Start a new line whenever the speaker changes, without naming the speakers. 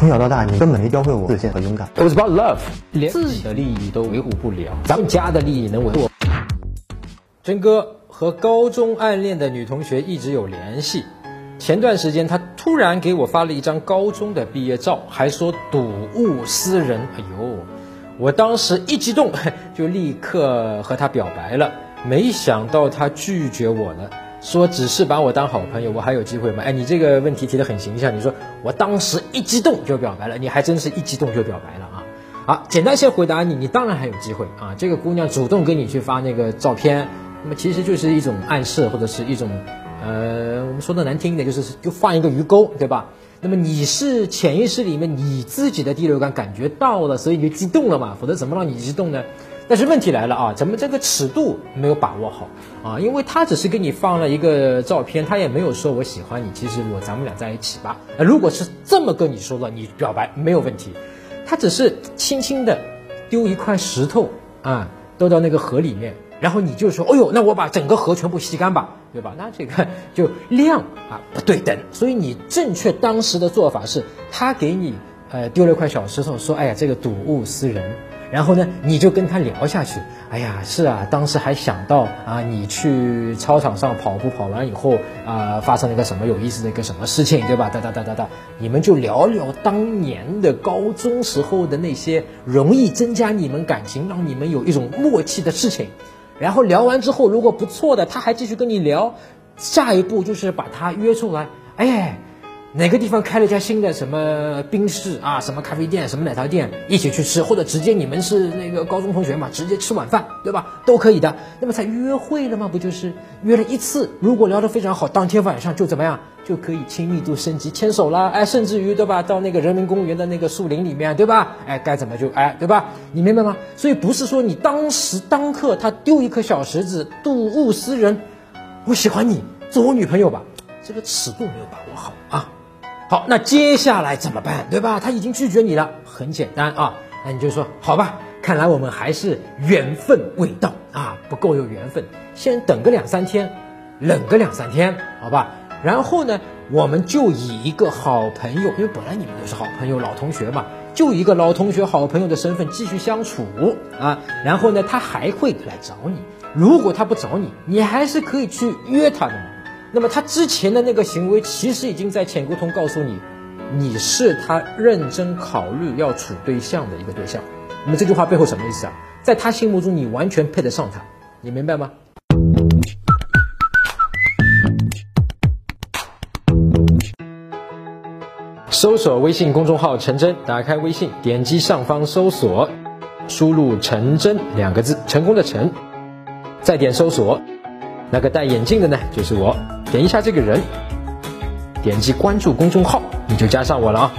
从小到大，你根本没教会我自信和勇敢。
It was about love，连自己的利益都维护不了，咱们家的利益能维护？真哥和高中暗恋的女同学一直有联系，前段时间他突然给我发了一张高中的毕业照，还说睹物思人。哎呦，我当时一激动，就立刻和他表白了，没想到他拒绝我了。说只是把我当好朋友，我还有机会吗？哎，你这个问题提的很形象。你说我当时一激动就表白了，你还真是一激动就表白了啊！好，简单先回答你，你当然还有机会啊！这个姑娘主动给你去发那个照片，那么其实就是一种暗示，或者是一种，呃，我们说的难听一点，就是就放一个鱼钩，对吧？那么你是潜意识里面你自己的第六感感觉到了，所以你就激动了嘛？否则怎么让你激动呢？但是问题来了啊，咱们这个尺度没有把握好啊，因为他只是给你放了一个照片，他也没有说我喜欢你，其实我咱们俩在一起吧。如果是这么跟你说了，你表白没有问题，他只是轻轻的丢一块石头啊，丢到那个河里面，然后你就说，哎呦，那我把整个河全部吸干吧，对吧？那这个就量啊不对等，所以你正确当时的做法是，他给你呃丢了一块小石头，说，哎呀，这个睹物思人。然后呢，你就跟他聊下去。哎呀，是啊，当时还想到啊，你去操场上跑步跑完以后啊，发生了一个什么有意思的一个什么事情，对吧？哒哒哒哒哒，你们就聊聊当年的高中时候的那些容易增加你们感情、让你们有一种默契的事情。然后聊完之后，如果不错的，他还继续跟你聊。下一步就是把他约出来，哎。哪个地方开了一家新的什么冰室啊，什么咖啡店，什么奶茶店，一起去吃，或者直接你们是那个高中同学嘛，直接吃晚饭，对吧？都可以的。那么才约会了吗？不就是约了一次？如果聊得非常好，当天晚上就怎么样，就可以亲密度升级，牵手了，哎，甚至于对吧？到那个人民公园的那个树林里面，对吧？哎，该怎么就哎，对吧？你明白吗？所以不是说你当时当刻他丢一颗小石子，睹物思人，我喜欢你，做我女朋友吧，这个尺度没有把握好啊。好，那接下来怎么办，对吧？他已经拒绝你了，很简单啊，那你就说好吧，看来我们还是缘分未到啊，不够有缘分，先等个两三天，冷个两三天，好吧？然后呢，我们就以一个好朋友，因为本来你们都是好朋友、老同学嘛，就一个老同学、好朋友的身份继续相处啊。然后呢，他还会来找你，如果他不找你，你还是可以去约他的嘛。那么他之前的那个行为，其实已经在潜沟通告诉你，你是他认真考虑要处对象的一个对象。那么这句话背后什么意思啊？在他心目中，你完全配得上他，你明白吗？搜索微信公众号“陈真”，打开微信，点击上方搜索，输入“陈真”两个字，成功的陈，再点搜索。那个戴眼镜的呢，就是我。点一下这个人，点击关注公众号，你就加上我了啊。